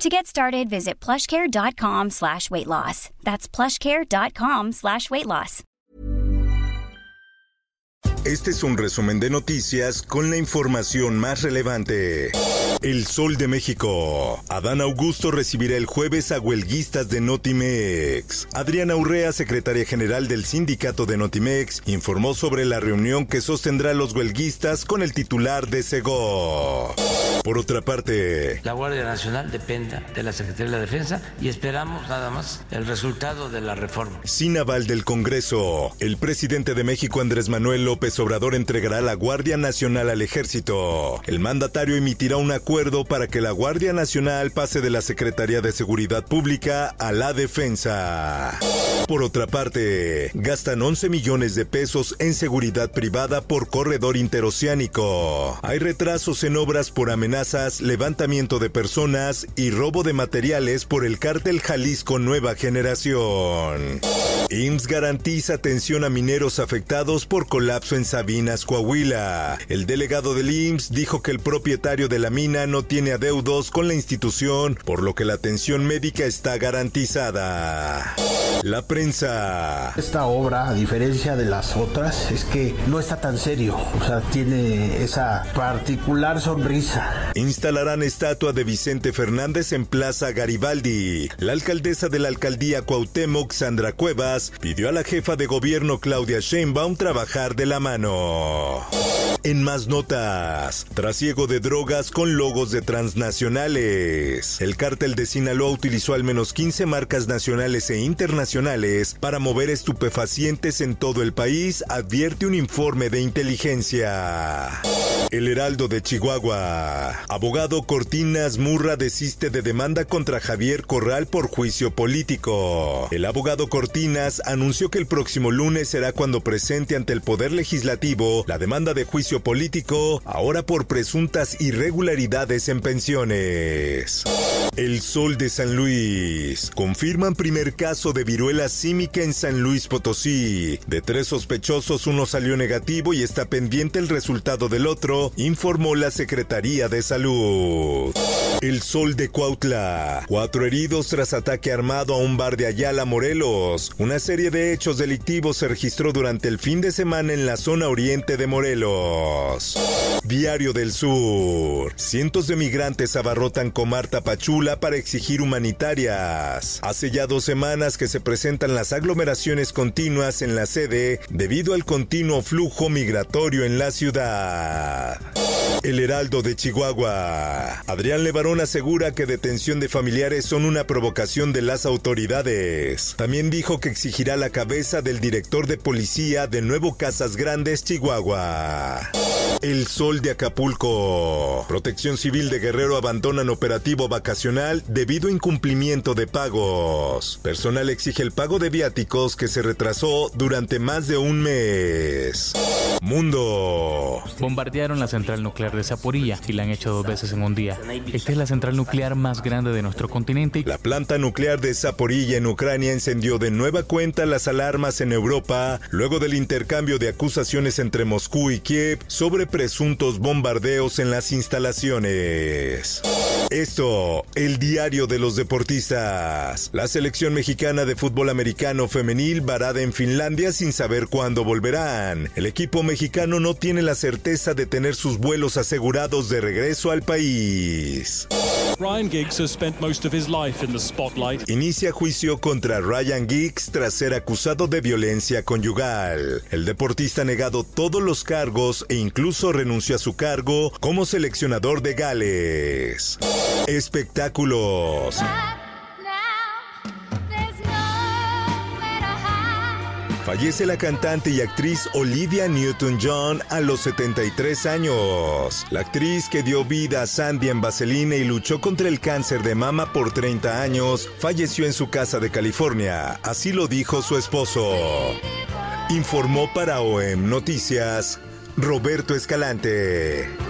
To get started, visit plushcare.com slash weight loss. That's plushcare.com slash weight loss. Este es un resumen de noticias con la información más relevante. El Sol de México. Adán Augusto recibirá el jueves a huelguistas de Notimex. Adriana Urrea, secretaria general del sindicato de Notimex, informó sobre la reunión que sostendrá los huelguistas con el titular de Sego. Por otra parte, la Guardia Nacional dependa de la Secretaría de la Defensa y esperamos nada más el resultado de la reforma. Sin aval del Congreso, el presidente de México Andrés Manuel López Obrador entregará la Guardia Nacional al Ejército. El mandatario emitirá un acuerdo para que la Guardia Nacional pase de la Secretaría de Seguridad Pública a la Defensa. Por otra parte, gastan 11 millones de pesos en seguridad privada por corredor interoceánico. Hay retrasos en obras por amenazas, levantamiento de personas y robo de materiales por el cártel Jalisco Nueva Generación. IMSS garantiza atención a mineros afectados por colapso en Sabinas, Coahuila. El delegado del IMSS dijo que el propietario de la mina no tiene adeudos con la institución, por lo que la atención médica está garantizada. La prensa. Esta obra, a diferencia de las otras, es que no está tan serio. O sea, tiene esa particular sonrisa. Instalarán estatua de Vicente Fernández en Plaza Garibaldi. La alcaldesa de la alcaldía Cuauhtémoc, Sandra Cuevas, pidió a la jefa de gobierno Claudia Sheinbaum trabajar de la mano. En más notas, trasiego de drogas con logos de transnacionales. El cártel de Sinaloa utilizó al menos 15 marcas nacionales e internacionales para mover estupefacientes en todo el país, advierte un informe de inteligencia. El Heraldo de Chihuahua. Abogado Cortinas Murra desiste de demanda contra Javier Corral por juicio político. El abogado Cortinas anunció que el próximo lunes será cuando presente ante el Poder Legislativo la demanda de juicio político, ahora por presuntas irregularidades en pensiones. El Sol de San Luis. Confirman primer caso de viruela símica en San Luis Potosí. De tres sospechosos, uno salió negativo y está pendiente el resultado del otro, informó la Secretaría de Salud. El Sol de Cuautla. Cuatro heridos tras ataque armado a un bar de Ayala, Morelos. Una serie de hechos delictivos se registró durante el fin de semana en la zona oriente de Morelos. Diario del Sur. Cientos de migrantes abarrotan Comar Tapachula para exigir humanitarias. Hace ya dos semanas que se presentan las aglomeraciones continuas en la sede debido al continuo flujo migratorio en la ciudad. Drive. El Heraldo de Chihuahua. Adrián Levarón asegura que detención de familiares son una provocación de las autoridades. También dijo que exigirá la cabeza del director de policía de Nuevo Casas Grandes, Chihuahua. El Sol de Acapulco. Protección Civil de Guerrero abandonan operativo vacacional debido a incumplimiento de pagos. Personal exige el pago de viáticos que se retrasó durante más de un mes. Mundo. Bombardearon la central nuclear de Zaporilla y la han hecho dos veces en un día. Esta es la central nuclear más grande de nuestro continente. La planta nuclear de Zaporilla en Ucrania encendió de nueva cuenta las alarmas en Europa luego del intercambio de acusaciones entre Moscú y Kiev sobre presuntos bombardeos en las instalaciones. Esto, el diario de los deportistas. La selección mexicana de fútbol americano femenil varada en Finlandia sin saber cuándo volverán. El equipo mexicano no tiene la certeza de tener sus vuelos asegurados de regreso al país. Ryan Giggs has spent most of his life in the spotlight. Inicia juicio contra Ryan Giggs tras ser acusado de violencia conyugal. El deportista ha negado todos los cargos e incluso renunció a su cargo como seleccionador de Gales. Espectáculos. Fallece la cantante y actriz Olivia Newton-John a los 73 años. La actriz que dio vida a Sandy en Vaseline y luchó contra el cáncer de mama por 30 años, falleció en su casa de California. Así lo dijo su esposo. Informó para OEM Noticias Roberto Escalante.